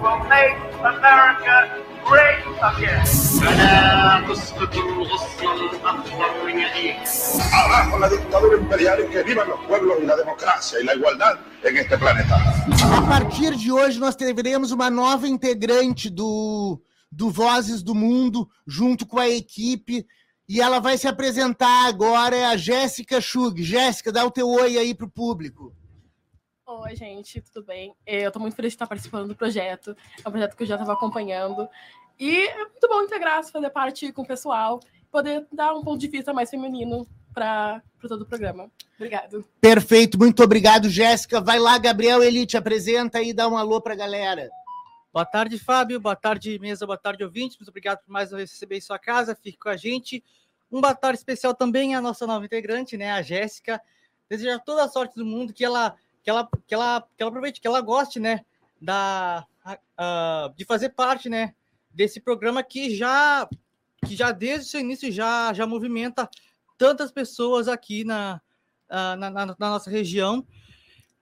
will make America great again. Abajo la dictadura imperial y que vivan los pueblos y la democracia y la igualdad en este planeta. A partir de hoje, nós teremos uma nova integrante do, do Vozes do Mundo, junto com a equipe, e ela vai se apresentar agora, é a Jéssica Schug. Jéssica, dá o teu oi aí para o público. Oi, gente, tudo bem? Eu estou muito feliz de estar participando do projeto. É um projeto que eu já estava acompanhando. E é muito bom integrar, fazer parte com o pessoal, poder dar um ponto de vista mais feminino para todo o programa. Obrigado. Perfeito, muito obrigado, Jéssica. Vai lá, Gabriel Elite, apresenta e dá um alô para a galera. Boa tarde, Fábio. Boa tarde, mesa. Boa tarde, ouvintes. Muito obrigado por mais uma vez receber em sua casa. Fique com a gente. Um boa tarde especial também à nossa nova integrante, né, a Jéssica. Desejar toda a sorte do mundo, que ela que ela, que ela, que ela aproveite, que ela goste, né, da, uh, de fazer parte, né, desse programa que já, que já desde o seu início já, já movimenta tantas pessoas aqui na, uh, na, na, na, nossa região,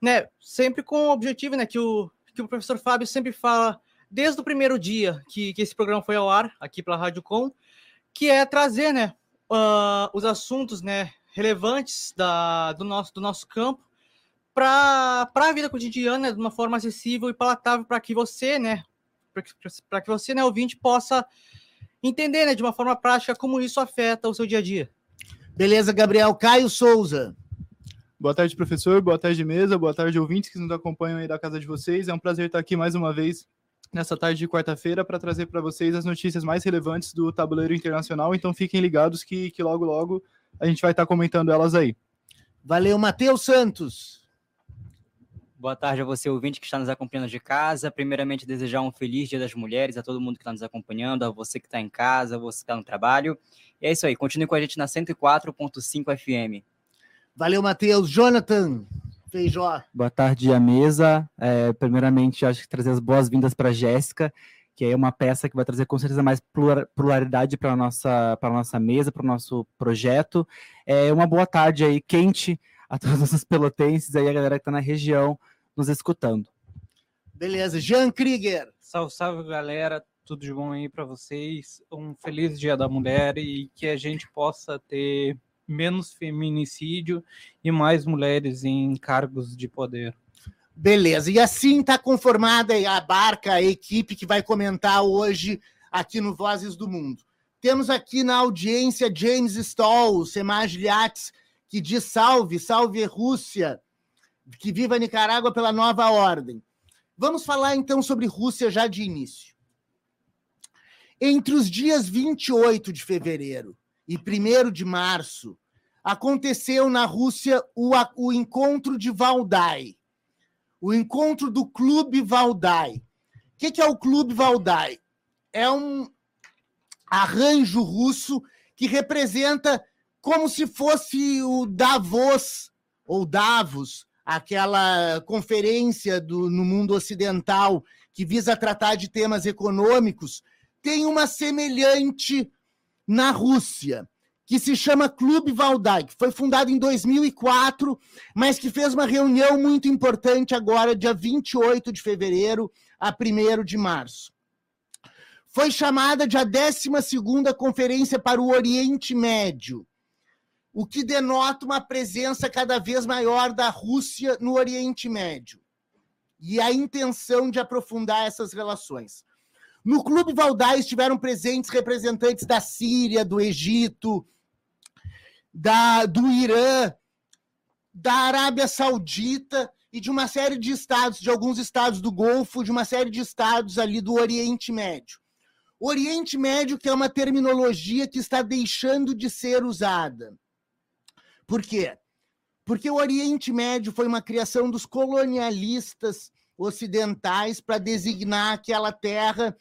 né, sempre com o objetivo, né, que o, que o professor Fábio sempre fala desde o primeiro dia que, que esse programa foi ao ar aqui pela Rádio Com, que é trazer, né, uh, os assuntos, né, relevantes da, do, nosso, do nosso campo para a vida cotidiana de uma forma acessível e palatável para que você, né, para que você, né, ouvinte, possa entender, né, de uma forma prática como isso afeta o seu dia a dia. Beleza, Gabriel. Caio Souza. Boa tarde, professor. Boa tarde, mesa. Boa tarde, ouvintes que nos acompanham aí da casa de vocês. É um prazer estar aqui mais uma vez nessa tarde de quarta-feira para trazer para vocês as notícias mais relevantes do tabuleiro internacional. Então fiquem ligados que, que logo, logo a gente vai estar comentando elas aí. Valeu, Matheus Santos. Boa tarde a você, ouvinte que está nos acompanhando de casa. Primeiramente, desejar um feliz Dia das Mulheres a todo mundo que está nos acompanhando, a você que está em casa, a você que está no trabalho. E é isso aí, continue com a gente na 104.5 FM. Valeu, Matheus. Jonathan Feijó. Boa tarde à mesa. É, primeiramente, acho que trazer as boas-vindas para a Jéssica, que é uma peça que vai trazer com certeza mais pluralidade para a nossa, nossa mesa, para o nosso projeto. É, uma boa tarde aí, quente a todos os pelotenses aí, a galera que está na região nos escutando. Beleza, Jean Krieger. Salve, salve, galera. Tudo de bom aí para vocês. Um feliz Dia da Mulher e que a gente possa ter menos feminicídio e mais mulheres em cargos de poder. Beleza. E assim está conformada a barca, a equipe que vai comentar hoje aqui no Vozes do Mundo. Temos aqui na audiência James Stoll, Semaj Liates, que diz salve, salve Rússia, que viva Nicarágua pela nova ordem. Vamos falar então sobre Rússia já de início. Entre os dias 28 de fevereiro e 1 de março, aconteceu na Rússia o, o encontro de Valdai, o encontro do Clube Valdai. O que, que é o Clube Valdai? É um arranjo russo que representa como se fosse o Davos, ou Davos, aquela conferência do, no mundo ocidental que visa tratar de temas econômicos, tem uma semelhante na Rússia, que se chama Clube Valdai, que foi fundado em 2004, mas que fez uma reunião muito importante agora, dia 28 de fevereiro a 1 de março. Foi chamada de a 12 Conferência para o Oriente Médio o que denota uma presença cada vez maior da Rússia no Oriente Médio e a intenção de aprofundar essas relações. No Clube Valdai estiveram presentes representantes da Síria, do Egito, da, do Irã, da Arábia Saudita e de uma série de estados, de alguns estados do Golfo, de uma série de estados ali do Oriente Médio. Oriente Médio, que é uma terminologia que está deixando de ser usada. Por quê? Porque o Oriente Médio foi uma criação dos colonialistas ocidentais para designar aquela terra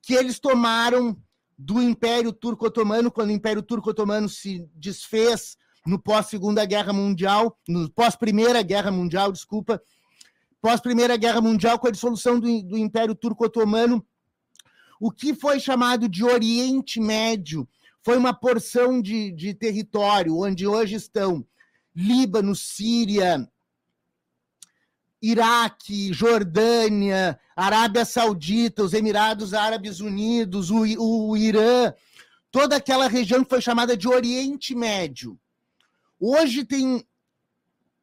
que eles tomaram do Império Turco-Otomano, quando o Império Turco-Otomano se desfez no pós-Segunda Guerra Mundial, no pós-Primeira Guerra Mundial, desculpa, pós-Primeira Guerra Mundial, com a dissolução do, do Império Turco-Otomano, o que foi chamado de Oriente Médio foi uma porção de, de território onde hoje estão Líbano, Síria, Iraque, Jordânia, Arábia Saudita, os Emirados Árabes Unidos, o, o Irã, toda aquela região que foi chamada de Oriente Médio. Hoje tem,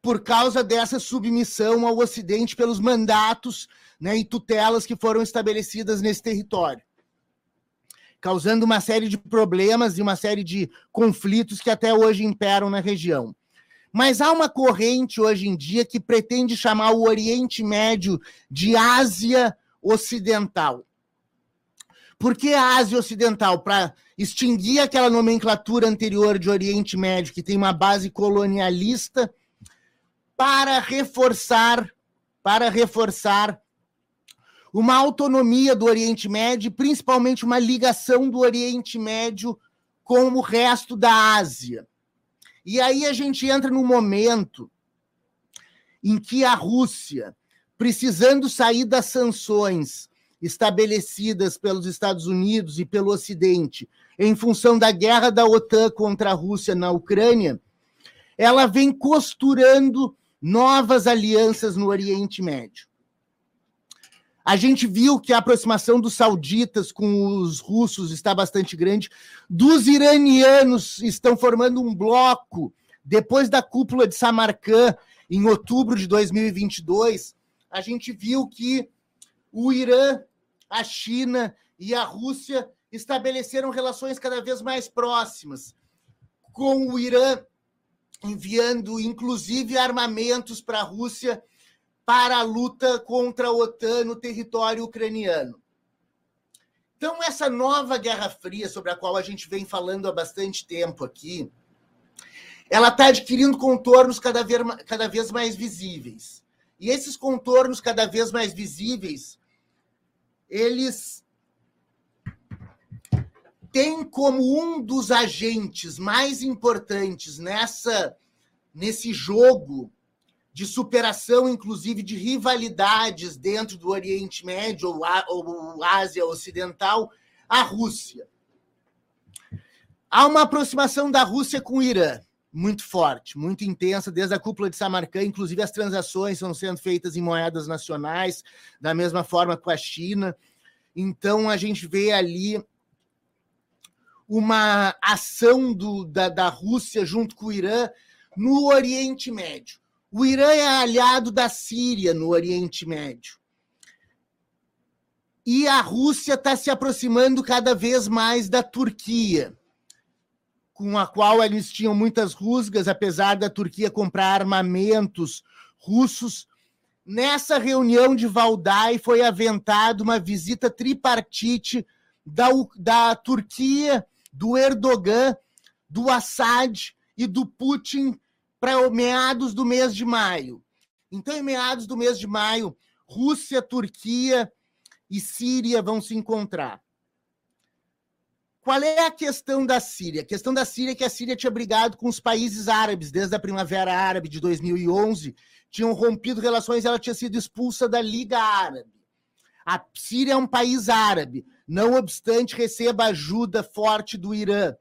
por causa dessa submissão ao Ocidente pelos mandatos né, e tutelas que foram estabelecidas nesse território, causando uma série de problemas e uma série de conflitos que até hoje imperam na região. Mas há uma corrente hoje em dia que pretende chamar o Oriente Médio de Ásia Ocidental. Por que a Ásia Ocidental? Para extinguir aquela nomenclatura anterior de Oriente Médio, que tem uma base colonialista, para reforçar, para reforçar uma autonomia do Oriente Médio, principalmente uma ligação do Oriente Médio com o resto da Ásia. E aí a gente entra no momento em que a Rússia, precisando sair das sanções estabelecidas pelos Estados Unidos e pelo Ocidente, em função da guerra da OTAN contra a Rússia na Ucrânia, ela vem costurando novas alianças no Oriente Médio. A gente viu que a aproximação dos sauditas com os russos está bastante grande. Dos iranianos estão formando um bloco depois da cúpula de Samarcã em outubro de 2022. A gente viu que o Irã, a China e a Rússia estabeleceram relações cada vez mais próximas, com o Irã enviando inclusive armamentos para a Rússia para a luta contra a OTAN no território ucraniano. Então, essa nova Guerra Fria, sobre a qual a gente vem falando há bastante tempo aqui, ela está adquirindo contornos cada vez, cada vez mais visíveis. E esses contornos cada vez mais visíveis, eles têm como um dos agentes mais importantes nessa nesse jogo de superação, inclusive de rivalidades dentro do Oriente Médio ou, ou Ásia Ocidental, a Rússia. Há uma aproximação da Rússia com o Irã muito forte, muito intensa, desde a cúpula de Samarcã, inclusive as transações estão sendo feitas em moedas nacionais, da mesma forma com a China. Então a gente vê ali uma ação do, da, da Rússia junto com o Irã no Oriente Médio. O Irã é aliado da Síria no Oriente Médio. E a Rússia está se aproximando cada vez mais da Turquia, com a qual eles tinham muitas rusgas, apesar da Turquia comprar armamentos russos. Nessa reunião de Valdai foi aventada uma visita tripartite da, da Turquia, do Erdogan, do Assad e do Putin para meados do mês de maio. Então, em meados do mês de maio, Rússia, Turquia e Síria vão se encontrar. Qual é a questão da Síria? A questão da Síria é que a Síria tinha brigado com os países árabes desde a Primavera Árabe de 2011, tinham rompido relações, ela tinha sido expulsa da Liga Árabe. A Síria é um país árabe, não obstante receba ajuda forte do Irã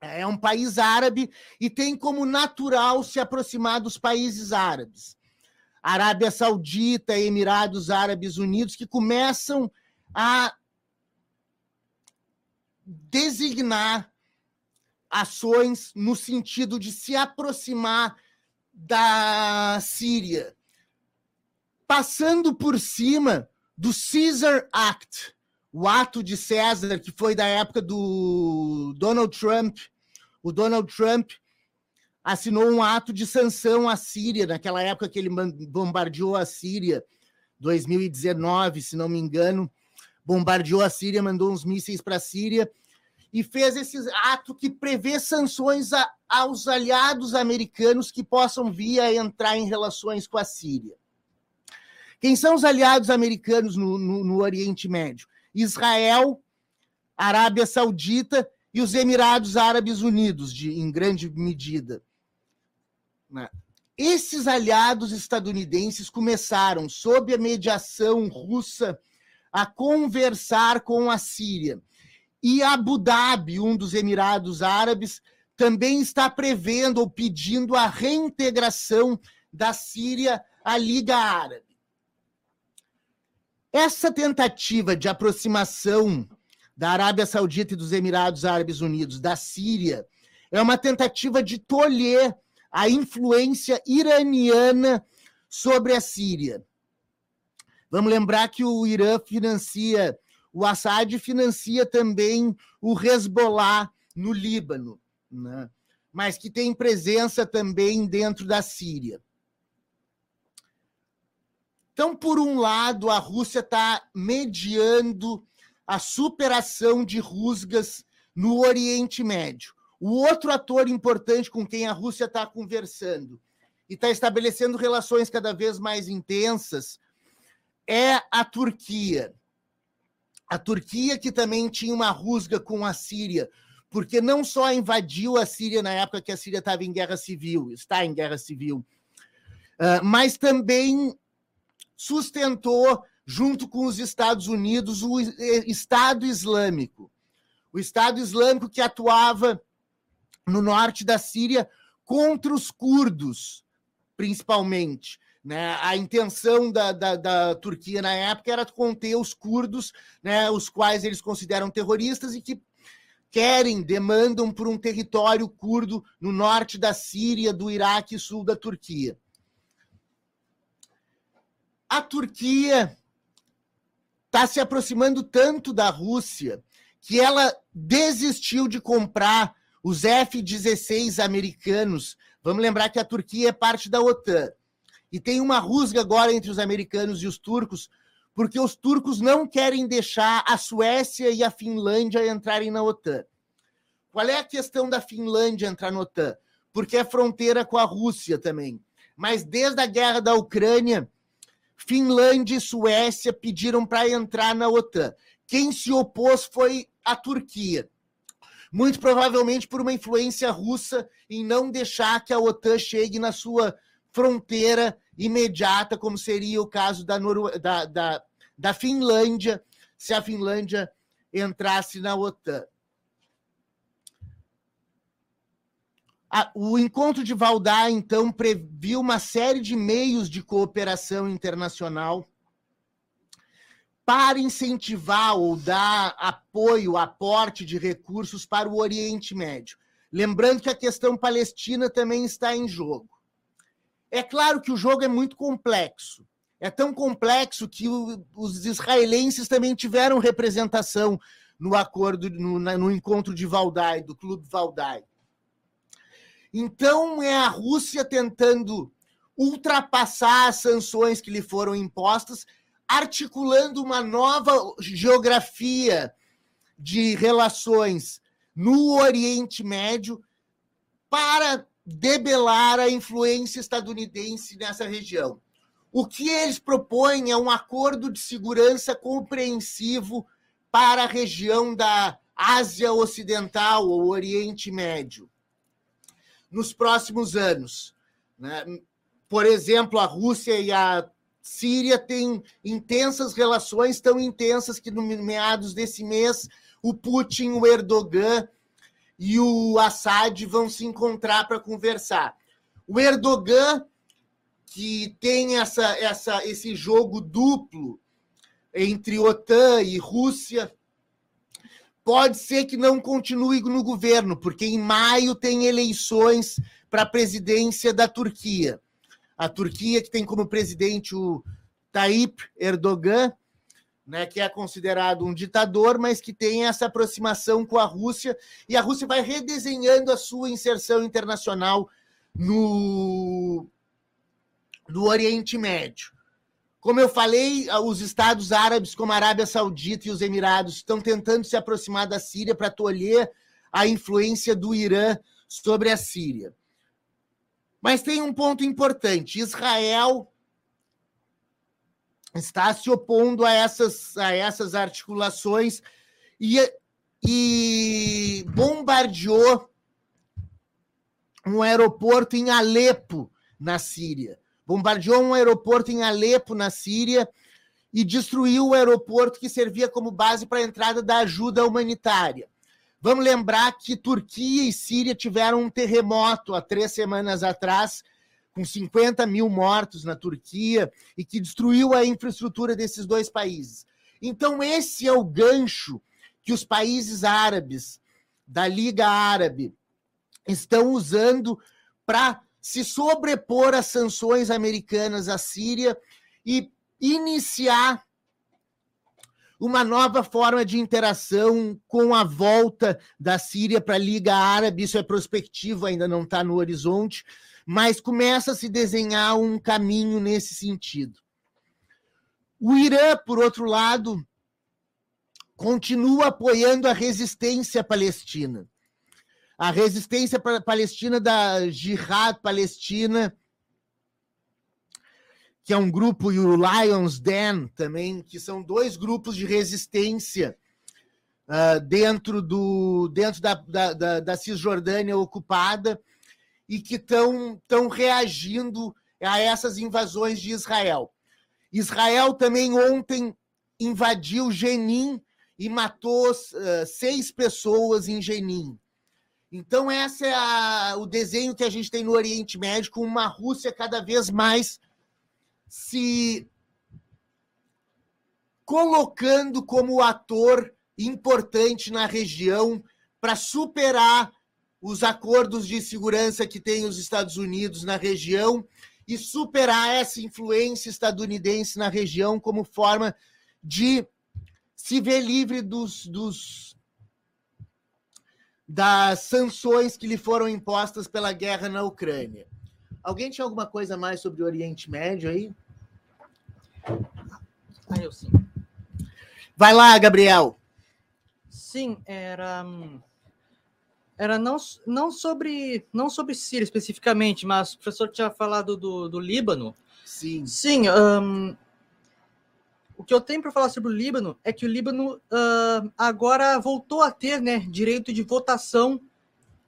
é um país árabe e tem como natural se aproximar dos países árabes. Arábia Saudita, Emirados Árabes Unidos, que começam a designar ações no sentido de se aproximar da Síria, passando por cima do Caesar Act, o ato de César, que foi da época do Donald Trump. O Donald Trump assinou um ato de sanção à Síria, naquela época que ele bombardeou a Síria, 2019, se não me engano, bombardeou a Síria, mandou uns mísseis para a Síria e fez esse ato que prevê sanções a, aos aliados americanos que possam vir a entrar em relações com a Síria. Quem são os aliados americanos no, no, no Oriente Médio? Israel, Arábia Saudita e os Emirados Árabes Unidos, de, em grande medida. Né? Esses aliados estadunidenses começaram, sob a mediação russa, a conversar com a Síria. E Abu Dhabi, um dos Emirados Árabes, também está prevendo ou pedindo a reintegração da Síria a Liga Árabe. Essa tentativa de aproximação da Arábia Saudita e dos Emirados Árabes Unidos da Síria é uma tentativa de tolher a influência iraniana sobre a Síria. Vamos lembrar que o Irã financia, o Assad financia também o Hezbollah no Líbano, né? mas que tem presença também dentro da Síria. Então, por um lado, a Rússia está mediando a superação de rusgas no Oriente Médio. O outro ator importante com quem a Rússia está conversando e está estabelecendo relações cada vez mais intensas é a Turquia. A Turquia, que também tinha uma rusga com a Síria, porque não só invadiu a Síria na época que a Síria estava em guerra civil, está em guerra civil, uh, mas também sustentou, junto com os Estados Unidos, o Estado Islâmico. O Estado Islâmico que atuava no norte da Síria contra os curdos, principalmente. Né? A intenção da, da, da, Turquia na época era conter os curdos, né, os quais eles consideram terroristas e que querem, demandam por um território curdo no norte da Síria, do Iraque e sul da Turquia. A Turquia está se aproximando tanto da Rússia que ela desistiu de comprar os F-16 americanos. Vamos lembrar que a Turquia é parte da OTAN. E tem uma rusga agora entre os americanos e os turcos, porque os turcos não querem deixar a Suécia e a Finlândia entrarem na OTAN. Qual é a questão da Finlândia entrar na OTAN? Porque é fronteira com a Rússia também. Mas desde a guerra da Ucrânia, Finlândia e Suécia pediram para entrar na OTAN. Quem se opôs foi a Turquia muito provavelmente por uma influência russa em não deixar que a OTAN chegue na sua fronteira imediata, como seria o caso da, da, da, da Finlândia, se a Finlândia entrasse na OTAN. O encontro de Valdai, então, previu uma série de meios de cooperação internacional para incentivar ou dar apoio, aporte de recursos para o Oriente Médio. Lembrando que a questão palestina também está em jogo. É claro que o jogo é muito complexo. É tão complexo que o, os israelenses também tiveram representação no acordo, no, no encontro de Valdai, do Clube Valdai. Então, é a Rússia tentando ultrapassar as sanções que lhe foram impostas articulando uma nova geografia de relações no Oriente Médio para debelar a influência estadunidense nessa região. O que eles propõem é um acordo de segurança compreensivo para a região da Ásia Ocidental ou Oriente Médio nos próximos anos. Né? Por exemplo, a Rússia e a Síria tem intensas relações, tão intensas que no meados desse mês o Putin, o Erdogan e o Assad vão se encontrar para conversar. O Erdogan, que tem essa, essa, esse jogo duplo entre OTAN e Rússia, pode ser que não continue no governo, porque em maio tem eleições para a presidência da Turquia a Turquia, que tem como presidente o Tayyip Erdogan, né, que é considerado um ditador, mas que tem essa aproximação com a Rússia, e a Rússia vai redesenhando a sua inserção internacional no, no Oriente Médio. Como eu falei, os Estados Árabes, como a Arábia Saudita e os Emirados, estão tentando se aproximar da Síria para tolher a influência do Irã sobre a Síria. Mas tem um ponto importante: Israel está se opondo a essas, a essas articulações e, e bombardeou um aeroporto em Alepo, na Síria. Bombardeou um aeroporto em Alepo, na Síria, e destruiu o aeroporto que servia como base para a entrada da ajuda humanitária. Vamos lembrar que Turquia e Síria tiveram um terremoto há três semanas atrás, com 50 mil mortos na Turquia e que destruiu a infraestrutura desses dois países. Então, esse é o gancho que os países árabes, da Liga Árabe, estão usando para se sobrepor às sanções americanas à Síria e iniciar uma nova forma de interação com a volta da Síria para a Liga Árabe. Isso é prospectivo, ainda não está no horizonte, mas começa a se desenhar um caminho nesse sentido. O Irã, por outro lado, continua apoiando a resistência palestina. A resistência palestina da Jihad Palestina, que é um grupo, e o Lions Den também, que são dois grupos de resistência uh, dentro, do, dentro da, da, da, da Cisjordânia ocupada e que estão reagindo a essas invasões de Israel. Israel também ontem invadiu Jenin e matou uh, seis pessoas em Jenin. Então, esse é a, o desenho que a gente tem no Oriente Médio, com uma Rússia cada vez mais se colocando como ator importante na região para superar os acordos de segurança que tem os Estados Unidos na região e superar essa influência estadunidense na região como forma de se ver livre dos, dos das sanções que lhe foram impostas pela guerra na Ucrânia. Alguém tinha alguma coisa mais sobre o Oriente Médio aí? Ah, eu sim. Vai lá, Gabriel. Sim, era era não, não sobre não sobre Síria especificamente, mas o professor tinha falado do, do Líbano. Sim. Sim. Um, o que eu tenho para falar sobre o Líbano é que o Líbano uh, agora voltou a ter né, direito de votação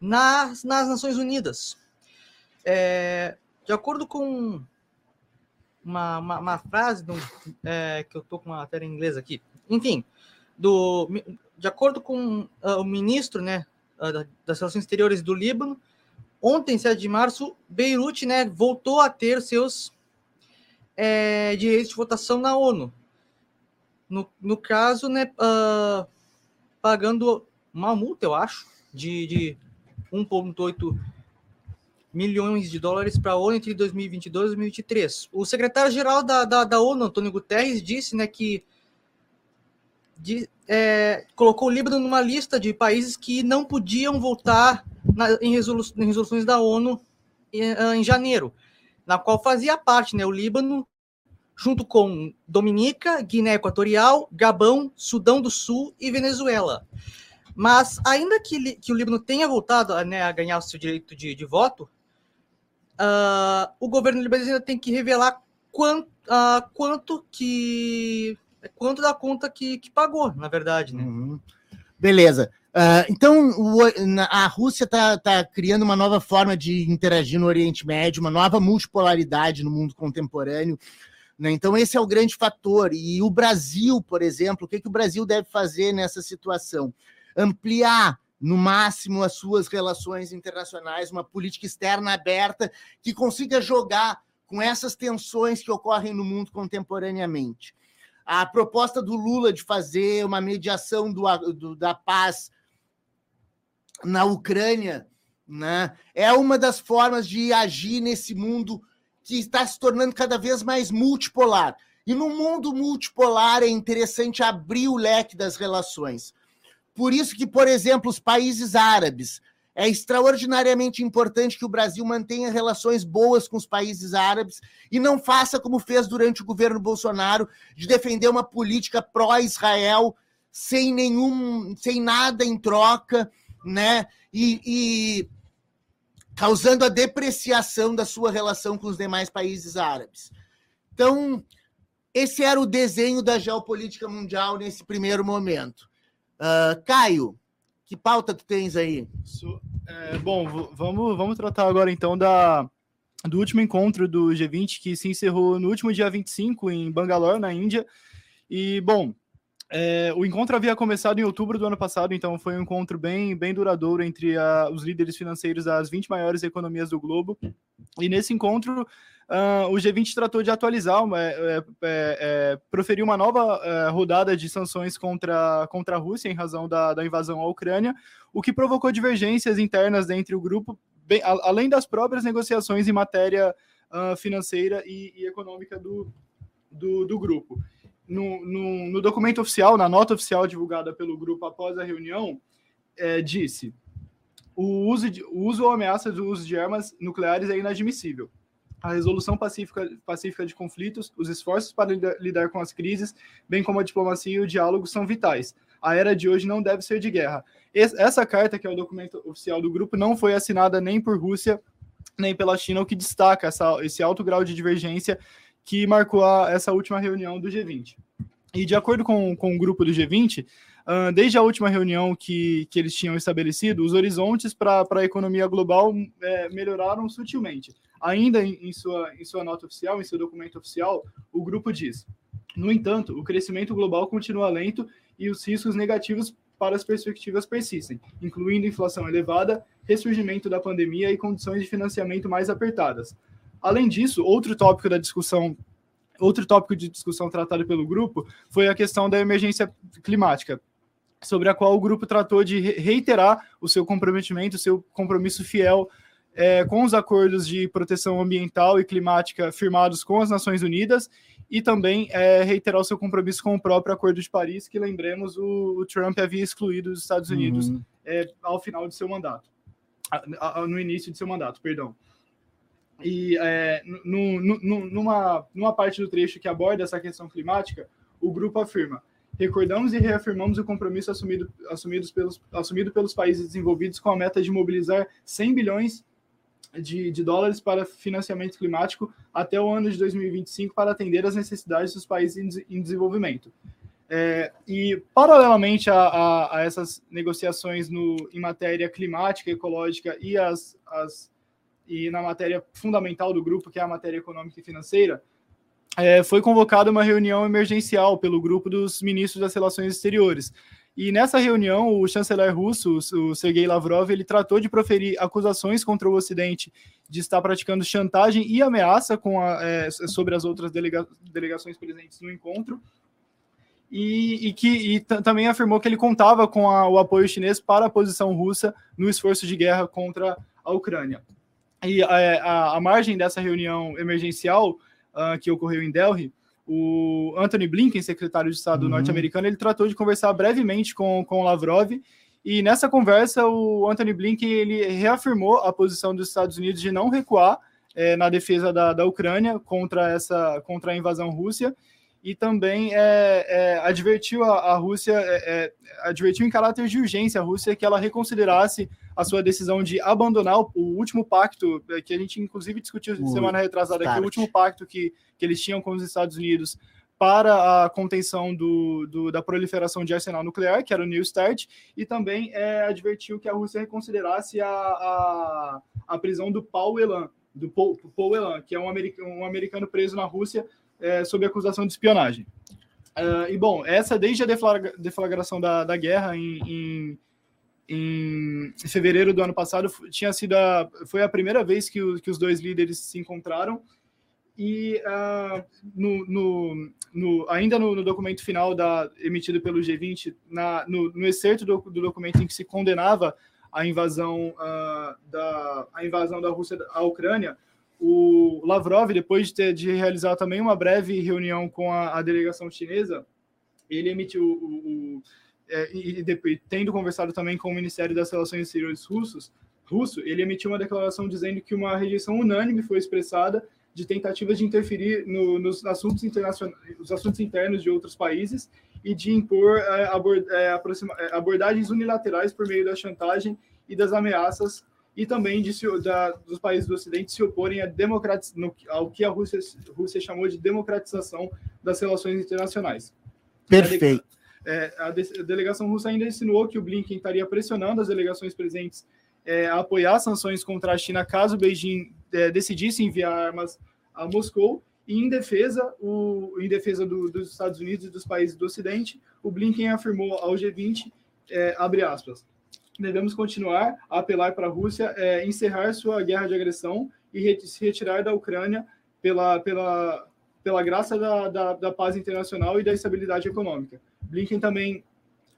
nas, nas Nações Unidas. É, de acordo com uma, uma, uma frase do, é, que eu estou com uma matéria em inglês aqui, enfim, do, de acordo com uh, o ministro né, uh, das Relações Exteriores do Líbano, ontem, 7 de março, Beirute né, voltou a ter seus é, direitos de votação na ONU. No, no caso, né, uh, pagando uma multa, eu acho, de, de 1,8 milhões de dólares para a ONU entre 2022 e 2023. O secretário-geral da, da, da, ONU, Antônio Guterres, disse né, que de, é, colocou o Líbano numa lista de países que não podiam votar na, em, resolu em, resoluções da ONU em, ah, em, janeiro, na qual fazia parte né, o Líbano, junto com Dominica, Guiné Equatorial, Gabão, Sudão do Sul e Venezuela. Mas, ainda que, que o Líbano tenha voltado né, a ganhar o seu direito de, de voto, uh, o governo libanês ainda tem que revelar quanto, uh, quanto que quanto da conta que, que pagou, na verdade. Né? Uhum. Beleza. Uh, então, o, a Rússia está tá criando uma nova forma de interagir no Oriente Médio, uma nova multipolaridade no mundo contemporâneo. Né? Então, esse é o grande fator. E o Brasil, por exemplo, o que, que o Brasil deve fazer nessa situação? Ampliar no máximo as suas relações internacionais, uma política externa aberta que consiga jogar com essas tensões que ocorrem no mundo contemporaneamente. A proposta do Lula de fazer uma mediação do, do, da paz na Ucrânia né, é uma das formas de agir nesse mundo que está se tornando cada vez mais multipolar. E no mundo multipolar é interessante abrir o leque das relações. Por isso que, por exemplo, os países árabes, é extraordinariamente importante que o Brasil mantenha relações boas com os países árabes e não faça como fez durante o governo Bolsonaro, de defender uma política pró-Israel sem nenhum, sem nada em troca, né? E, e, causando a depreciação da sua relação com os demais países árabes. Então, esse era o desenho da geopolítica mundial nesse primeiro momento. Uh, Caio, que pauta tu tens aí? É, bom, vamos, vamos tratar agora então da, do último encontro do G20 que se encerrou no último dia 25 em Bangalore, na Índia. E, bom, É, o encontro havia começado em outubro do ano passado, então foi um encontro bem, bem duradouro entre a, os líderes financeiros das 20 maiores economias do globo. E nesse encontro, uh, o G20 tratou de atualizar, é, é, é, proferir uma nova é, rodada de sanções contra, contra a Rússia em razão da, da invasão à Ucrânia, o que provocou divergências internas entre o grupo, bem, a, além das próprias negociações em matéria uh, financeira e, e econômica do, do, do grupo no, no, no, documento oficial, na nota oficial divulgada pelo grupo após a reunião, é, disse: o uso, de, o uso ou ameaça do uso de armas nucleares é inadmissível. A resolução pacífica, pacífica de conflitos, os esforços para lidar, com as crises, bem como a diplomacia e o diálogo são vitais. A era de hoje não deve ser de guerra. Essa carta, que é o documento oficial do grupo, não foi assinada nem por Rússia nem pela China, o que destaca essa, esse alto grau de divergência que marcou a, essa última reunião do G20. E de acordo com, com o grupo do G20, uh, desde a última reunião que, que eles tinham estabelecido, os horizontes para a economia global é, melhoraram sutilmente. Ainda em, em, sua, em sua nota oficial, em seu documento oficial, o grupo diz: no entanto, o crescimento global continua lento e os riscos negativos para as perspectivas persistem, incluindo inflação elevada, ressurgimento da pandemia e condições de financiamento mais apertadas. Além disso, outro tópico da discussão, outro tópico de discussão tratado pelo grupo foi a questão da emergência climática, sobre a qual o grupo tratou de reiterar o seu comprometimento, o seu compromisso fiel é, com os acordos de proteção ambiental e climática firmados com as Nações Unidas e também é, reiterar o seu compromisso com o próprio Acordo de Paris, que lembremos o, o Trump havia excluído os Estados Unidos uhum. é, ao final de seu mandato, no início de seu mandato, perdão. E é, numa, numa parte do trecho que aborda essa questão climática, o grupo afirma: recordamos e reafirmamos o compromisso assumido, assumidos pelos, assumido pelos países desenvolvidos com a meta de mobilizar 100 bilhões de, de dólares para financiamento climático até o ano de 2025 para atender às necessidades dos países em, em desenvolvimento. É, e, paralelamente a, a, a, essas negociações no, em matéria climática, ecológica e as, as e na matéria fundamental do grupo, que é a matéria econômica e financeira, é, foi convocada uma reunião emergencial pelo grupo dos ministros das Relações Exteriores. E nessa reunião, o chanceler russo, o Sergei Lavrov, ele tratou de proferir acusações contra o Ocidente de estar praticando chantagem e ameaça com a, é, sobre as outras delega delegações presentes no encontro. E, e que e também afirmou que ele contava com a, o apoio chinês para a posição russa no esforço de guerra contra a Ucrânia. E a, a, a margem dessa reunião emergencial uh, que ocorreu em Delhi, o Anthony Blinken, secretário de Estado uhum. norte-americano, ele tratou de conversar brevemente com, com Lavrov, e nessa conversa o Anthony Blinken ele reafirmou a posição dos Estados Unidos de não recuar é, na defesa da, da Ucrânia contra essa contra a invasão russa e também é, é, advertiu a, a Rússia, é, é, advertiu em caráter de urgência a Rússia que ela reconsiderasse a sua decisão de abandonar o, o último pacto, é, que a gente inclusive discutiu o semana retrasada aqui, o último pacto que, que eles tinham com os Estados Unidos para a contenção do, do, da proliferação de arsenal nuclear, que era o New START, e também é, advertiu que a Rússia reconsiderasse a, a, a prisão do Paul Elan, do Paul, Paul Elan, que é um americano, um americano preso na Rússia é, sob acusação de espionagem. Uh, e bom, essa desde a deflagra deflagração da, da guerra em, em, em, fevereiro do ano passado tinha sido a, foi a primeira vez que, o, que os dois líderes se encontraram e uh, no, no, no, ainda no, no, documento final da, emitido pelo G20, na, no, no excerto do, do, documento em que se condenava a invasão, uh, da, a invasão da Rússia à Ucrânia, o Lavrov, depois de, ter, de realizar também uma breve reunião com a, a delegação chinesa, ele emitiu o, o é, e, depois, tendo conversado também com o Ministério das Relações Exteriores russos, russo, ele emitiu uma declaração dizendo que uma rejeição unânime foi expressada de tentativas de interferir no, nos assuntos internacionais, os assuntos internos de outros países e de impor é, abord, é, aproxima, é, abordagens unilaterais por meio da chantagem e das ameaças e também de, da, dos países do Ocidente se oporem no, ao que a Rússia, Rússia chamou de democratização das relações internacionais. Perfeito. É, a, de, a, delegação russa ainda insinuou que o Blinken estaria pressionando as delegações presentes é, a apoiar sanções contra a China caso Beijing é, decidisse enviar armas a Moscou E em defesa, o, em defesa do, dos Estados Unidos e dos países do Ocidente, o Blinken afirmou ao G20, é, abre aspas, devemos continuar a apelar para a Rússia é, encerrar sua guerra de agressão e se retirar da Ucrânia pela, pela, pela graça da, da, da paz internacional e da estabilidade econômica. Blinken também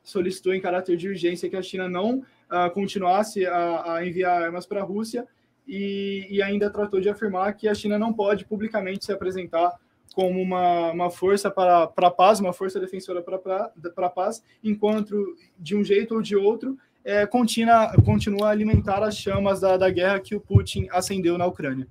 solicitou em caráter de urgência que a China não uh, continuasse a, a, enviar armas para a Rússia e, e, ainda tratou de afirmar que a China não pode publicamente se apresentar como uma, uma força para, a paz, uma força defensora para a paz, enquanto de um jeito ou de outro é, continua, continua a alimentar as chamas da, da guerra que o Putin acendeu na Ucrânia.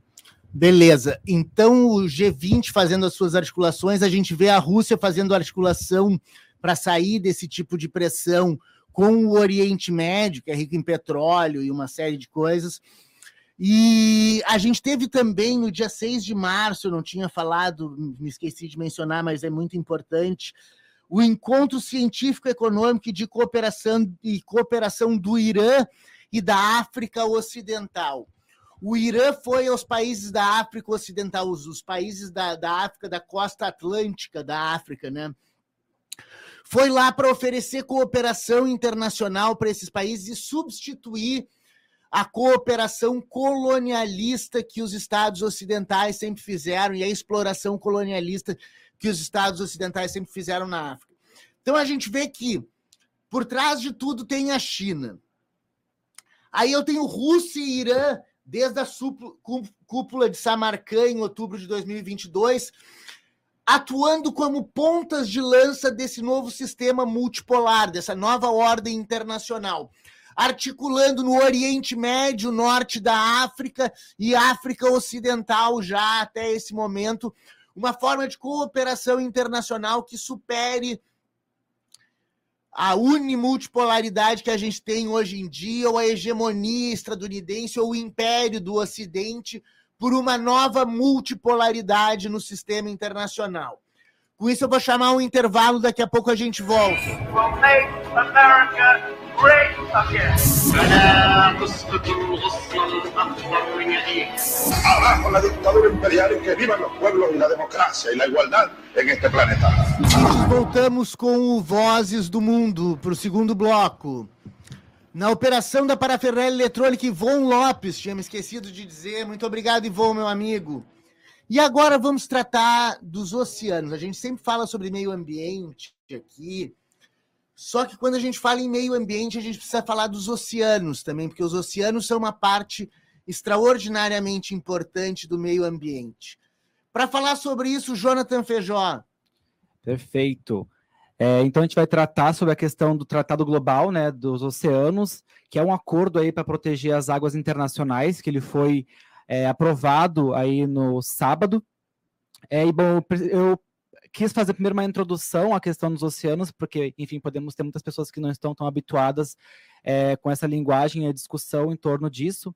Beleza. Então, o G20 fazendo as suas articulações, a gente vê a Rússia fazendo articulação para sair desse tipo de pressão com o Oriente Médio, que é rico em petróleo e uma série de coisas. E a gente teve também no dia 6 de março, eu não tinha falado, me esqueci de mencionar, mas é muito importante, o encontro científico econômico de cooperação e cooperação do Irã e da África Ocidental. O Irã foi aos países da África Ocidental, os, os países da, da África, da costa atlântica da África, né? Foi lá para oferecer cooperação internacional para esses países e substituir a cooperação colonialista que os Estados ocidentais sempre fizeram e a exploração colonialista que os Estados ocidentais sempre fizeram na África. Então a gente vê que por trás de tudo tem a China. Aí eu tenho Rússia e Irã desde a cúpula de Samarcã em outubro de 2022, atuando como pontas de lança desse novo sistema multipolar, dessa nova ordem internacional articulando no Oriente Médio, norte da África e África Ocidental já até esse momento, uma forma de cooperação internacional que supere a unimultipolaridade que a gente tem hoje em dia, ou a hegemonia estadunidense, ou o império do Ocidente, por uma nova multipolaridade no sistema internacional. Com isso, eu vou chamar um intervalo, daqui a pouco a gente volta. Great again. Abajo la dictadura imperial y que vivan los pueblos y la democracia y la igualdad en este planeta. Voltamos com o Vozes do Mundo para o segundo bloco. Na operação da parafernália eletrônica, Ivon Lopes, tinha me esquecido de dizer. Muito obrigado, Ivon, meu amigo. E agora vamos tratar dos oceanos. A gente sempre fala sobre meio ambiente aqui, só que quando a gente fala em meio ambiente, a gente precisa falar dos oceanos também, porque os oceanos são uma parte extraordinariamente importante do meio ambiente. Para falar sobre isso, Jonathan Feijó. Perfeito. É, então a gente vai tratar sobre a questão do Tratado Global, né, dos oceanos, que é um acordo aí para proteger as águas internacionais, que ele foi é, aprovado aí no sábado. É, e bom, eu quis fazer primeiro uma introdução à questão dos oceanos, porque, enfim, podemos ter muitas pessoas que não estão tão habituadas é, com essa linguagem e a discussão em torno disso.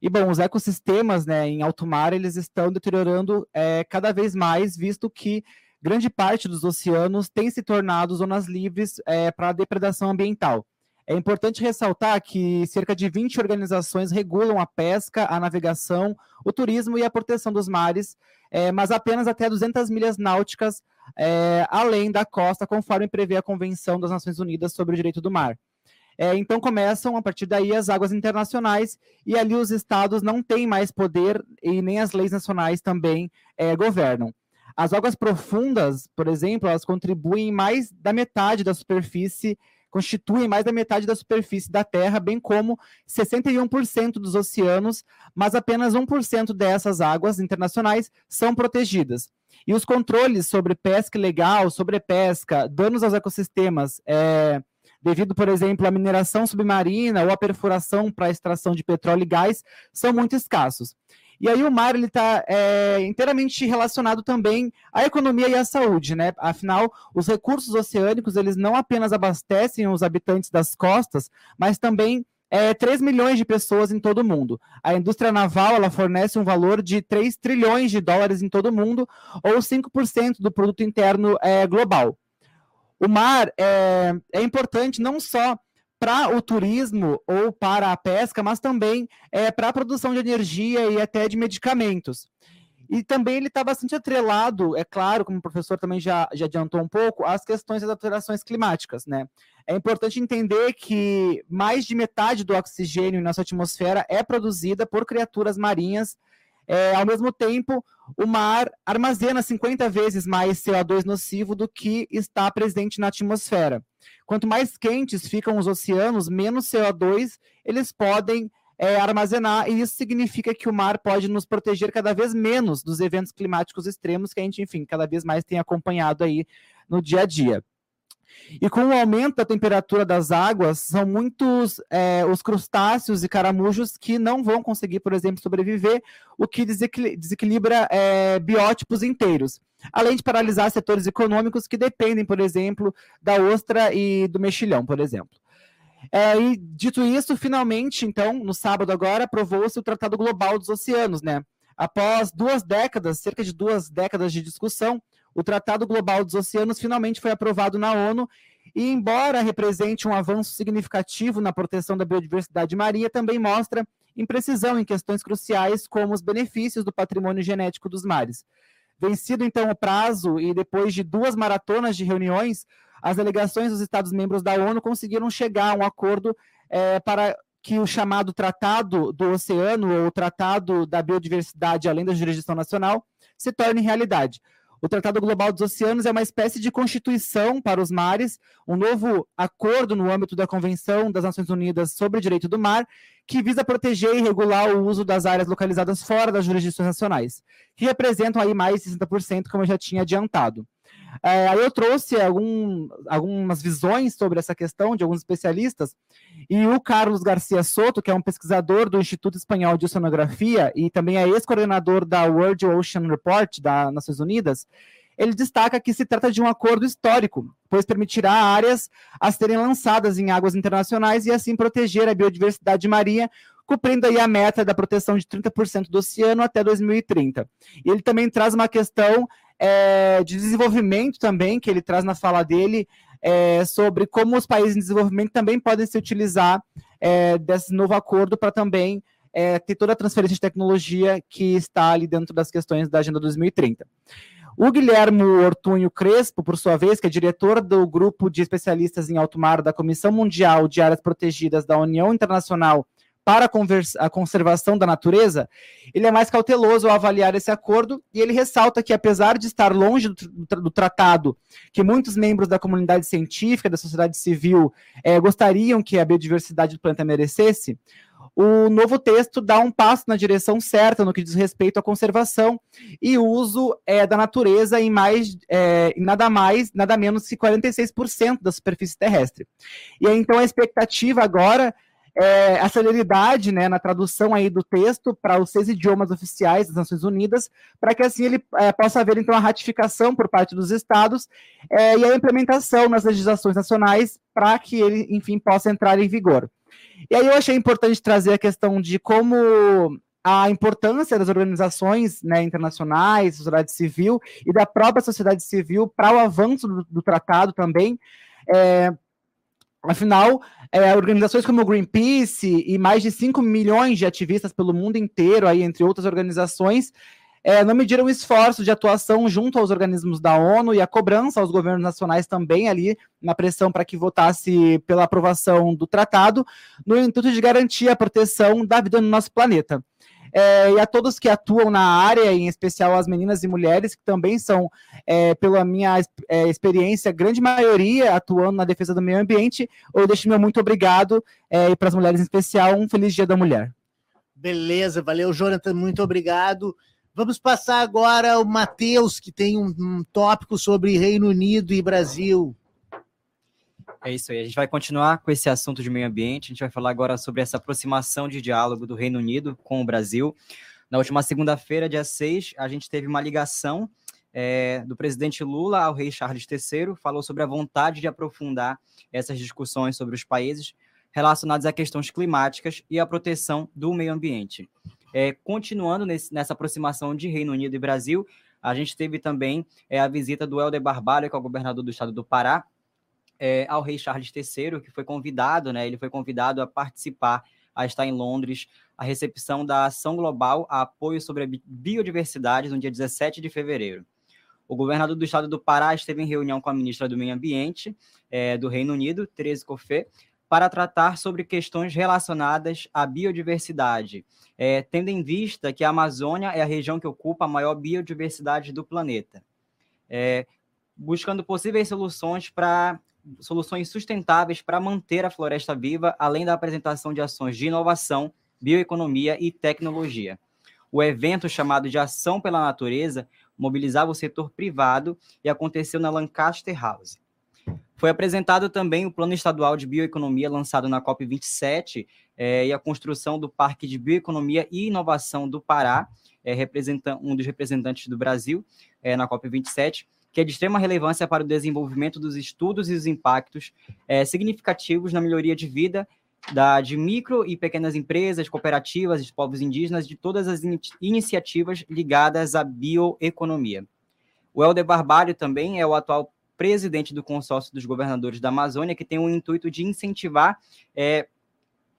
E, bom, os ecossistemas né, em alto mar, eles estão deteriorando é, cada vez mais, visto que grande parte dos oceanos tem se tornado zonas livres é, para depredação ambiental. É importante ressaltar que cerca de 20 organizações regulam a pesca, a navegação, o turismo e a proteção dos mares, é, mas apenas até 200 milhas náuticas é, além da costa, conforme prevê a Convenção das Nações Unidas sobre o Direito do Mar. É, então começam a partir daí as águas internacionais e ali os estados não têm mais poder e nem as leis nacionais também é, governam. As águas profundas, por exemplo, elas contribuem mais da metade da superfície constituem mais da metade da superfície da Terra, bem como 61% dos oceanos, mas apenas 1% dessas águas internacionais são protegidas. E os controles sobre pesca ilegal, sobrepesca, danos aos ecossistemas, é, devido, por exemplo, à mineração submarina ou à perfuração para extração de petróleo e gás, são muito escassos. E aí o mar ele está é, inteiramente relacionado também à economia e à saúde, né? Afinal, os recursos oceânicos eles não apenas abastecem os habitantes das costas, mas também é, 3 milhões de pessoas em todo o mundo. A indústria naval ela fornece um valor de 3 trilhões de dólares em todo o mundo, ou 5% do produto interno é, global. O mar é, é importante não só para o turismo ou para a pesca, mas também é, para a produção de energia e até de medicamentos. E também ele está bastante atrelado, é claro, como o professor também já, já adiantou um pouco, às questões das alterações climáticas, né? É importante entender que mais de metade do oxigênio em nossa atmosfera é produzida por criaturas marinhas. É, ao mesmo tempo, o mar armazena 50 vezes mais CO2 nocivo do que está presente na atmosfera. Quanto mais quentes ficam os oceanos, menos CO2 eles podem é, armazenar, e isso significa que o mar pode nos proteger cada vez menos dos eventos climáticos extremos que a gente, enfim, cada vez mais tem acompanhado aí no dia a dia. E com o aumento da temperatura das águas, são muitos é, os crustáceos e caramujos que não vão conseguir, por exemplo, sobreviver, o que desequilibra é, biótipos inteiros. Além de paralisar setores econômicos que dependem, por exemplo, da ostra e do mexilhão, por exemplo. É, e dito isso, finalmente, então, no sábado agora, aprovou-se o Tratado Global dos Oceanos, né? Após duas décadas, cerca de duas décadas de discussão, o Tratado Global dos Oceanos finalmente foi aprovado na ONU e, embora represente um avanço significativo na proteção da biodiversidade marinha, também mostra imprecisão em questões cruciais como os benefícios do patrimônio genético dos mares. Vencido então o prazo e depois de duas maratonas de reuniões, as delegações dos Estados-membros da ONU conseguiram chegar a um acordo é, para que o chamado Tratado do Oceano, ou Tratado da Biodiversidade além da jurisdição nacional, se torne realidade. O Tratado Global dos Oceanos é uma espécie de constituição para os mares, um novo acordo no âmbito da Convenção das Nações Unidas sobre o Direito do Mar, que visa proteger e regular o uso das áreas localizadas fora das jurisdições nacionais, que representam aí mais de 60%, como eu já tinha adiantado. É, aí eu trouxe algum, algumas visões sobre essa questão de alguns especialistas, e o Carlos Garcia Soto, que é um pesquisador do Instituto Espanhol de Oceanografia e também é ex-coordenador da World Ocean Report das Nações Unidas, ele destaca que se trata de um acordo histórico, pois permitirá áreas a serem lançadas em águas internacionais e assim proteger a biodiversidade marinha, cumprindo aí a meta da proteção de 30% do oceano até 2030. E ele também traz uma questão é, de desenvolvimento também, que ele traz na fala dele, é, sobre como os países em desenvolvimento também podem se utilizar é, desse novo acordo para também é, ter toda a transferência de tecnologia que está ali dentro das questões da Agenda 2030. O Guilherme Ortunho Crespo, por sua vez, que é diretor do grupo de especialistas em alto mar da Comissão Mundial de Áreas Protegidas da União Internacional para a conservação da natureza, ele é mais cauteloso ao avaliar esse acordo e ele ressalta que, apesar de estar longe do, do tratado que muitos membros da comunidade científica, da sociedade civil, é, gostariam que a biodiversidade do planeta merecesse, o novo texto dá um passo na direção certa no que diz respeito à conservação e uso é, da natureza em mais, é, nada mais, nada menos que 46% da superfície terrestre. E aí, então, a expectativa agora é, a celeridade né, na tradução aí do texto para os seis idiomas oficiais das Nações Unidas, para que assim ele é, possa haver então a ratificação por parte dos estados é, e a implementação nas legislações nacionais para que ele, enfim, possa entrar em vigor. E aí eu achei importante trazer a questão de como a importância das organizações né, internacionais, sociedade civil e da própria sociedade civil para o avanço do, do tratado também, é, Afinal, é, organizações como o Greenpeace e mais de 5 milhões de ativistas pelo mundo inteiro, aí, entre outras organizações, é, não mediram esforço de atuação junto aos organismos da ONU e a cobrança aos governos nacionais também ali na pressão para que votasse pela aprovação do tratado, no intuito de garantir a proteção da vida no nosso planeta é, e a todos que atuam na área, em especial as meninas e mulheres, que também são, é, pela minha é, experiência, grande maioria atuando na defesa do meio ambiente. Eu deixo meu muito obrigado é, e para as mulheres em especial, um feliz Dia da Mulher. Beleza, valeu, Jonathan, muito obrigado. Vamos passar agora ao Matheus, que tem um, um tópico sobre Reino Unido e Brasil. É isso aí. A gente vai continuar com esse assunto de meio ambiente. A gente vai falar agora sobre essa aproximação de diálogo do Reino Unido com o Brasil. Na última segunda-feira, dia 6, a gente teve uma ligação é, do presidente Lula ao rei Charles III, falou sobre a vontade de aprofundar essas discussões sobre os países relacionados a questões climáticas e a proteção do meio ambiente. É, continuando nesse, nessa aproximação de Reino Unido e Brasil, a gente teve também é, a visita do Helder Barbalho, que é o governador do estado do Pará, é, ao rei Charles III, que foi convidado, né? Ele foi convidado a participar a estar em Londres, a recepção da Ação Global a Apoio sobre a Biodiversidade no dia 17 de fevereiro. O governador do estado do Pará esteve em reunião com a ministra do Meio Ambiente é, do Reino Unido, Therese Coffey, para tratar sobre questões relacionadas à biodiversidade, é, tendo em vista que a Amazônia é a região que ocupa a maior biodiversidade do planeta, é, buscando possíveis soluções para soluções sustentáveis para manter a floresta viva, além da apresentação de ações de inovação, bioeconomia e tecnologia. O evento chamado de Ação pela Natureza mobilizava o setor privado e aconteceu na Lancaster House. Foi apresentado também o Plano Estadual de Bioeconomia lançado na COP27 é, e a construção do Parque de Bioeconomia e Inovação do Pará, é, um dos representantes do Brasil é, na COP27, que é de extrema relevância para o desenvolvimento dos estudos e os impactos é, significativos na melhoria de vida da, de micro e pequenas empresas, cooperativas, de povos indígenas, de todas as in iniciativas ligadas à bioeconomia. O Helder Barbalho também é o atual presidente do consórcio dos governadores da Amazônia, que tem o intuito de incentivar é,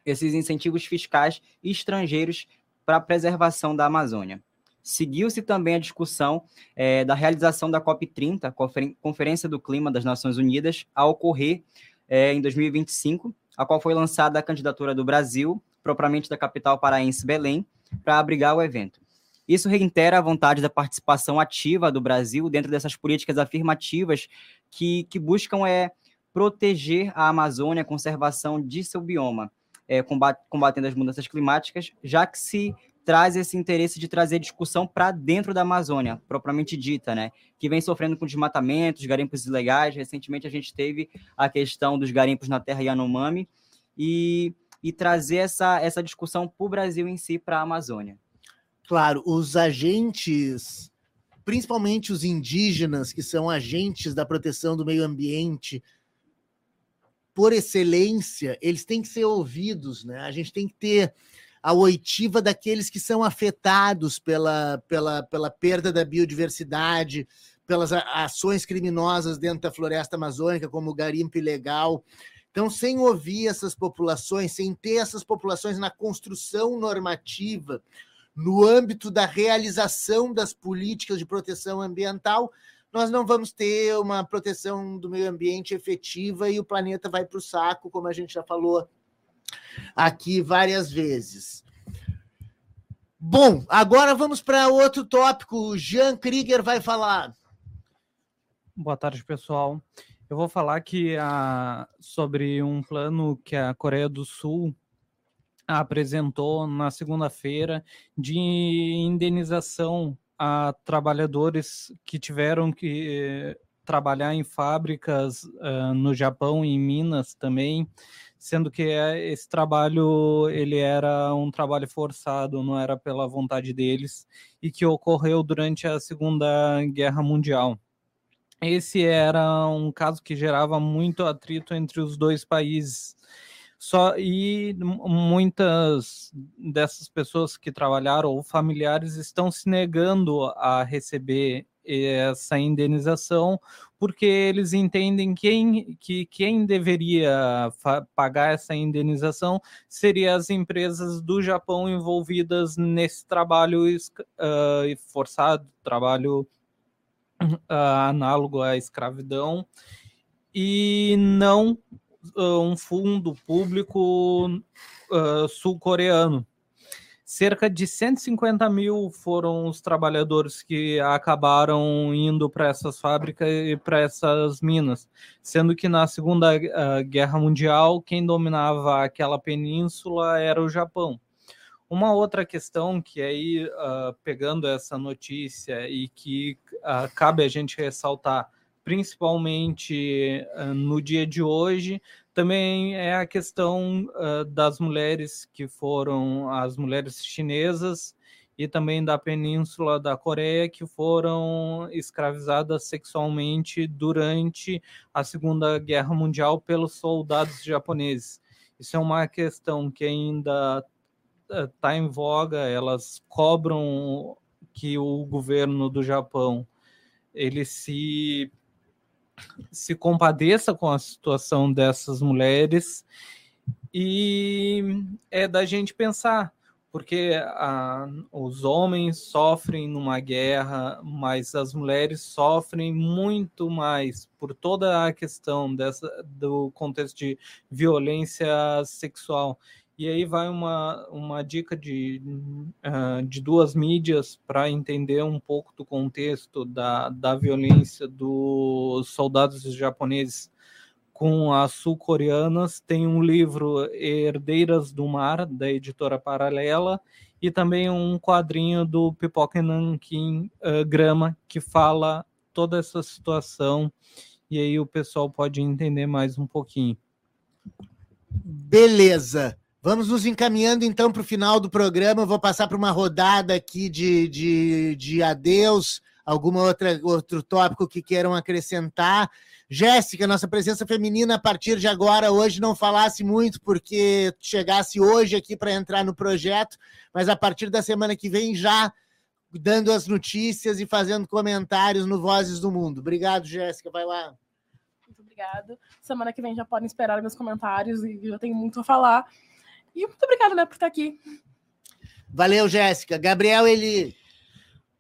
esses incentivos fiscais estrangeiros para a preservação da Amazônia. Seguiu-se também a discussão é, da realização da COP30, Conferência do Clima das Nações Unidas, a ocorrer é, em 2025, a qual foi lançada a candidatura do Brasil, propriamente da capital paraense Belém, para abrigar o evento. Isso reitera a vontade da participação ativa do Brasil dentro dessas políticas afirmativas que, que buscam é, proteger a Amazônia, a conservação de seu bioma, é, combatendo as mudanças climáticas, já que se traz esse interesse de trazer discussão para dentro da Amazônia, propriamente dita, né? Que vem sofrendo com desmatamentos, garimpos ilegais. Recentemente a gente teve a questão dos garimpos na terra Yanomami e, e trazer essa, essa discussão para o Brasil em si, para a Amazônia. Claro, os agentes, principalmente os indígenas, que são agentes da proteção do meio ambiente, por excelência, eles têm que ser ouvidos, né? A gente tem que ter a oitiva daqueles que são afetados pela, pela, pela perda da biodiversidade, pelas ações criminosas dentro da floresta amazônica, como o garimpo ilegal. Então, sem ouvir essas populações, sem ter essas populações na construção normativa, no âmbito da realização das políticas de proteção ambiental, nós não vamos ter uma proteção do meio ambiente efetiva e o planeta vai para o saco, como a gente já falou aqui várias vezes. Bom, agora vamos para outro tópico. O Jean Krieger vai falar. Boa tarde, pessoal. Eu vou falar aqui a, sobre um plano que a Coreia do Sul apresentou na segunda-feira de indenização a trabalhadores que tiveram que trabalhar em fábricas uh, no Japão e em Minas também, sendo que eh, esse trabalho ele era um trabalho forçado, não era pela vontade deles e que ocorreu durante a Segunda Guerra Mundial. Esse era um caso que gerava muito atrito entre os dois países só e muitas dessas pessoas que trabalharam ou familiares estão se negando a receber essa indenização porque eles entendem quem, que quem deveria pagar essa indenização seria as empresas do Japão envolvidas nesse trabalho uh, forçado, trabalho uh, análogo à escravidão, e não uh, um fundo público sul-coreano. Cerca de 150 mil foram os trabalhadores que acabaram indo para essas fábricas e para essas minas, sendo que na Segunda uh, Guerra Mundial quem dominava aquela península era o Japão. Uma outra questão que aí, uh, pegando essa notícia e que uh, cabe a gente ressaltar, principalmente uh, no dia de hoje, também é a questão uh, das mulheres que foram as mulheres chinesas e também da península da Coreia que foram escravizadas sexualmente durante a Segunda Guerra Mundial pelos soldados japoneses. Isso é uma questão que ainda está em voga, elas cobram que o governo do Japão ele se se compadeça com a situação dessas mulheres E é da gente pensar, porque ah, os homens sofrem numa guerra, mas as mulheres sofrem muito mais por toda a questão dessa, do contexto de violência sexual. E aí vai uma, uma dica de, uh, de duas mídias para entender um pouco do contexto da, da violência dos soldados japoneses com as sul-coreanas. Tem um livro Herdeiras do Mar, da editora Paralela, e também um quadrinho do Pipoca Nankin uh, Grama, que fala toda essa situação, e aí o pessoal pode entender mais um pouquinho. Beleza. Vamos nos encaminhando então para o final do programa. Eu vou passar para uma rodada aqui de, de, de adeus, alguma outra outro tópico que queiram acrescentar. Jéssica, nossa presença feminina a partir de agora, hoje não falasse muito porque chegasse hoje aqui para entrar no projeto, mas a partir da semana que vem já dando as notícias e fazendo comentários no Vozes do Mundo. Obrigado, Jéssica. Vai lá. Muito obrigada. Semana que vem já podem esperar meus comentários e eu tenho muito a falar. E muito obrigada, né, por estar aqui. Valeu, Jéssica. Gabriel, ele.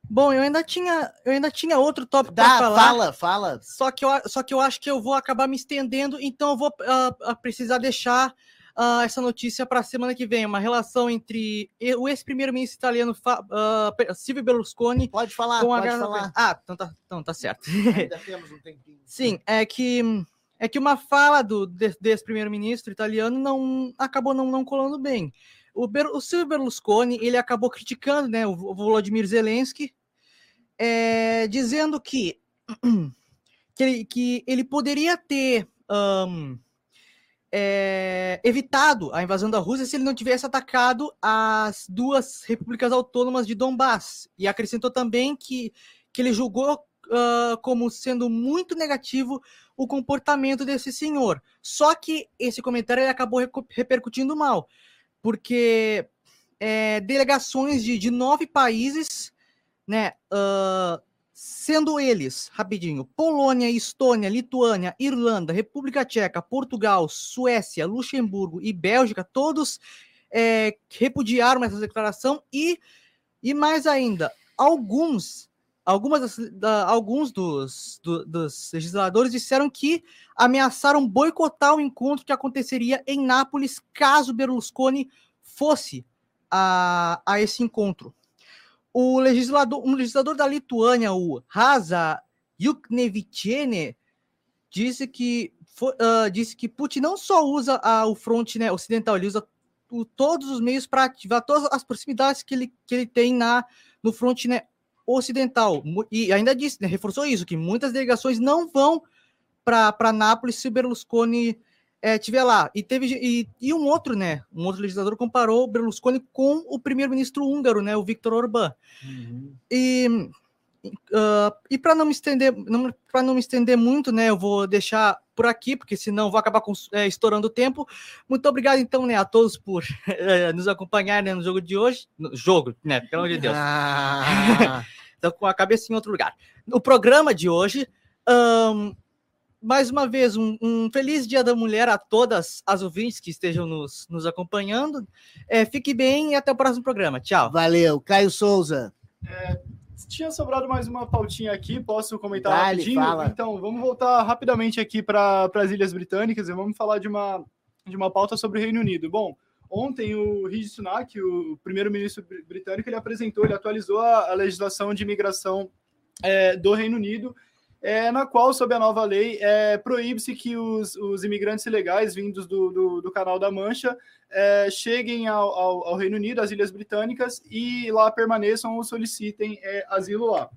Bom, eu ainda tinha, eu ainda tinha outro tópico para falar. Fala, fala. Só que, eu, só que eu acho que eu vou acabar me estendendo, então eu vou uh, precisar deixar uh, essa notícia para a semana que vem. Uma relação entre o ex-primeiro-ministro italiano uh, Silvio Berlusconi. Pode falar, com pode a... falar. Ah, então tá, então tá certo. Ainda temos um tempinho. Sim, é que é que uma fala do desse primeiro-ministro italiano não acabou não, não colando bem. O, Ber, o Silvio Berlusconi ele acabou criticando né, o, Volodymyr Zelensky, é, dizendo que, que, ele, que ele poderia ter um, é, evitado a invasão da Rússia se ele não tivesse atacado as duas repúblicas autônomas de Donbass. E acrescentou também que, que ele julgou uh, como sendo muito negativo o comportamento desse senhor. Só que esse comentário acabou repercutindo mal, porque é, delegações de, de, nove países, né, uh, sendo eles, rapidinho, Polônia, Estônia, Lituânia, Irlanda, República Tcheca, Portugal, Suécia, Luxemburgo e Bélgica, todos é, repudiaram essa declaração e, e mais ainda, alguns algumas das, da, alguns dos, do, dos legisladores disseram que ameaçaram boicotar o encontro que aconteceria em Nápoles caso Berlusconi fosse a, a esse encontro. O legislador, um legislador da Lituânia, o Rasa Yuknevichiene, disse que uh, disse que Putin não só usa o fronte né, ocidental, ele usa o, todos os meios para ativar todas as proximidades que ele, que ele tem na, no fronte né, ocidental. E ainda disse, né, reforçou isso, que muitas delegações não vão para Nápoles se o Berlusconi é, tiver lá. E teve e, e, um outro, né? Um outro legislador comparou o Berlusconi com o primeiro-ministro húngaro, né? O Viktor Orbán. Uhum. E Uh, e para não me estender, para não me estender muito, né, eu vou deixar por aqui, porque senão vou acabar com, é, estourando o tempo. Muito obrigado, então, né, a todos por é, nos acompanhar né, no jogo de hoje. No jogo, né? Pelo amor de Deus. Ah. então, com a cabeça em outro lugar. O programa de hoje. Um, mais uma vez, um, um, feliz Dia da Mulher a todas as ouvintes que estejam nos, nos acompanhando. É, fique bem e até o próximo programa. Tchau. Valeu. Caio Souza. É, tinha sobrado mais uma pautinha aqui, posso comentar Dale, rapidinho? Fala. Então, vamos voltar rapidamente aqui para as Ilhas Britânicas e vamos falar de uma, de uma pauta sobre o Reino Unido. Bom, ontem o Rishi Sunak, o primeiro-ministro britânico, ele apresentou, ele atualizou a, a legislação de imigração é, do Reino Unido é, na qual, sob a nova lei, é, proíbe-se que os, os, imigrantes ilegais vindos do, do, do Canal da Mancha é, cheguem ao, ao, ao, Reino Unido, às Ilhas Britânicas, e lá permaneçam ou solicitem é, asilo lá.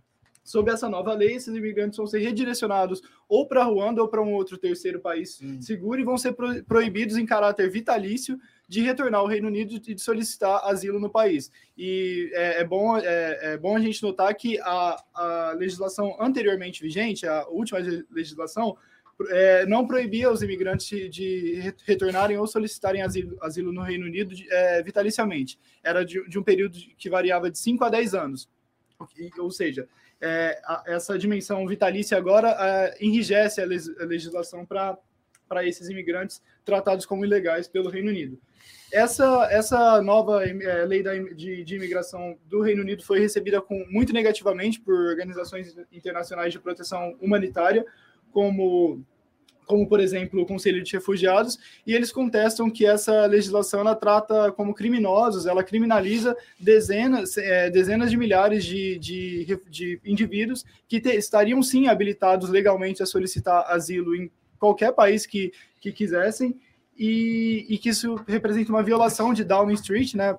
Sob essa nova lei, esses imigrantes vão ser redirecionados ou para Ruanda ou para um outro terceiro país hum. seguro e vão ser pro, proibidos em caráter vitalício de retornar ao Reino Unido e de solicitar asilo no país. E é, é bom, é, é, bom a gente notar que a, a legislação anteriormente vigente, a última legislação, é, não proibia os imigrantes de, retornarem ou solicitarem asilo, asilo no Reino Unido é, vitaliciamente. Era de, de, um período que variava de 5 a 10 anos. Ou seja, é, a, essa dimensão vitalícia agora é, enrijece a, a legislação para esses imigrantes tratados como ilegais pelo Reino Unido. Essa, essa nova é, lei da, de, de, imigração do Reino Unido foi recebida com, muito negativamente por organizações internacionais de proteção humanitária, como como por exemplo o Conselho de Refugiados, e eles contestam que essa legislação ela trata como criminosos, ela criminaliza dezenas, é, dezenas de milhares de, de, de indivíduos que te, estariam sim habilitados legalmente a solicitar asilo em qualquer país que, que quisessem, e, e que isso representa uma violação de Downing Street, né,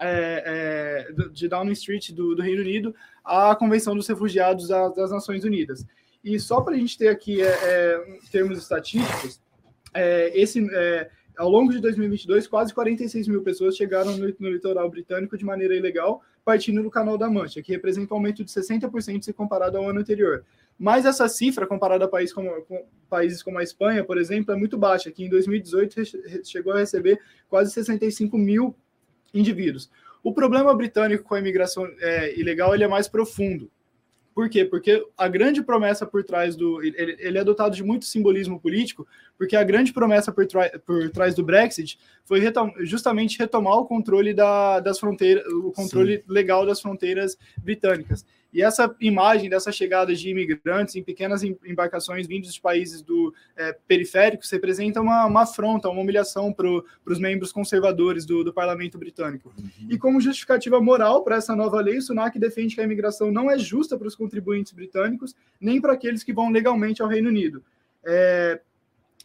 é, é, de Downing Street do, do, Reino Unido à Convenção dos Refugiados das, das Nações Unidas. E só para a gente ter aqui é, é, termos estatísticos, é, esse, é, ao longo de 2022, quase 46 mil pessoas chegaram no, no, litoral britânico de maneira ilegal, partindo do Canal da Mancha, que representa um aumento de 60% se comparado ao ano anterior. Mas essa cifra, comparada a países como, com, países como a Espanha, por exemplo, é muito baixa, que em 2018 chegou a receber quase 65 mil indivíduos. O problema britânico com a imigração é, ilegal ele é mais profundo. Por quê? Porque a grande promessa por trás do. Ele, ele é dotado de muito simbolismo político, porque a grande promessa por, por trás do Brexit foi retom justamente retomar o controle da, das fronteiras, o controle Sim. legal das fronteiras britânicas. E essa imagem dessa chegada de imigrantes em pequenas embarcações vindos de países do é, periféricos representa uma, uma afronta, uma humilhação para os membros conservadores do, do parlamento britânico. Uhum. E como justificativa moral para essa nova lei, o Sunak defende que a imigração não é justa para os contribuintes britânicos, nem para aqueles que vão legalmente ao Reino Unido. É,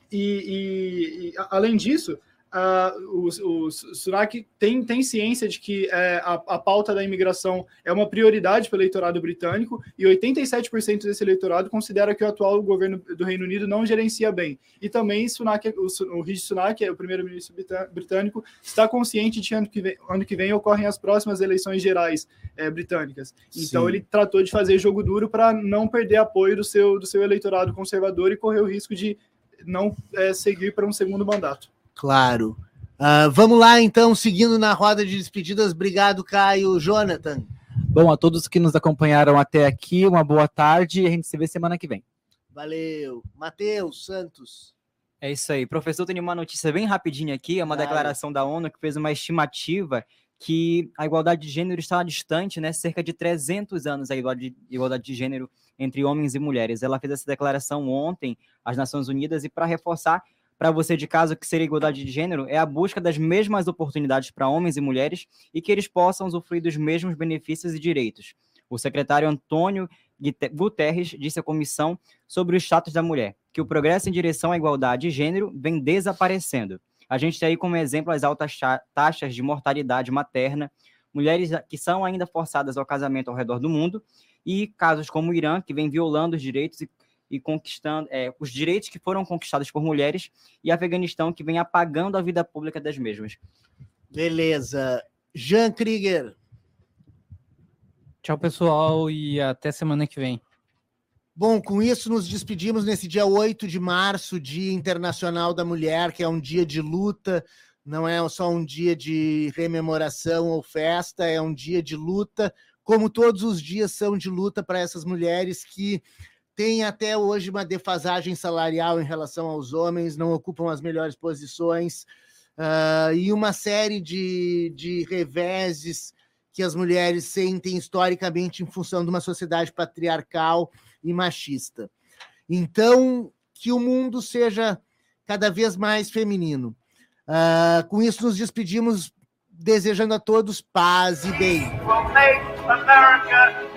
e, e, e, além disso, uh, o, o Sunak tem, tem ciência de que é, a, a pauta da imigração é uma prioridade para o eleitorado britânico e 87% desse eleitorado considera que o atual governo do Reino Unido não gerencia bem. E também Sunak, o, o Rishi Sunak, é o primeiro-ministro britânico, está consciente de que ano que vem, ano que vem ocorrem as próximas eleições gerais é, britânicas. Então Sim. ele tratou de fazer jogo duro para não perder apoio do seu, do seu eleitorado conservador e correr o risco de não é, seguir para um segundo mandato. Claro. Uh, vamos lá, então, seguindo na roda de despedidas. Obrigado, Caio. Jonathan. Bom, a todos que nos acompanharam até aqui, uma boa tarde e a gente se vê semana que vem. Valeu. Matheus Santos. É isso aí. Professor, tem uma notícia bem rapidinha aqui, é uma claro. declaração da ONU que fez uma estimativa que a igualdade de gênero está distante, né, cerca de 300 anos a igualdade de gênero entre homens e mulheres. Ela fez essa declaração ontem às Nações Unidas e para reforçar para você de casa que seria igualdade de gênero é a busca das mesmas oportunidades para homens e mulheres e que eles possam usufruir dos mesmos benefícios e direitos. O secretário Antônio Guterres disse à comissão sobre o status da mulher que o progresso em direção à igualdade de gênero vem desaparecendo. A gente tem aí como exemplo as altas taxas de mortalidade materna, mulheres que são ainda forçadas ao casamento ao redor do mundo e casos como o Irã, que vem violando os direitos e e conquistando é, os direitos que foram conquistados por mulheres e Afeganistão que vem apagando a vida pública das mesmas. Beleza. Jean Krieger. Tchau, pessoal, e até semana que vem. Bom, com isso nos despedimos nesse dia 8 de março, Dia Internacional da Mulher, que é um dia de luta, não é só um dia de rememoração ou festa, é um dia de luta, como todos os dias são de luta para essas mulheres que tem até hoje uma defasagem salarial em relação aos homens, não ocupam as melhores posições, uh, e uma série de, de reveses que as mulheres sentem historicamente em função de uma sociedade patriarcal e machista. Então, que o mundo seja cada vez mais feminino. Uh, com isso, nos despedimos desejando a todos paz e bem. We'll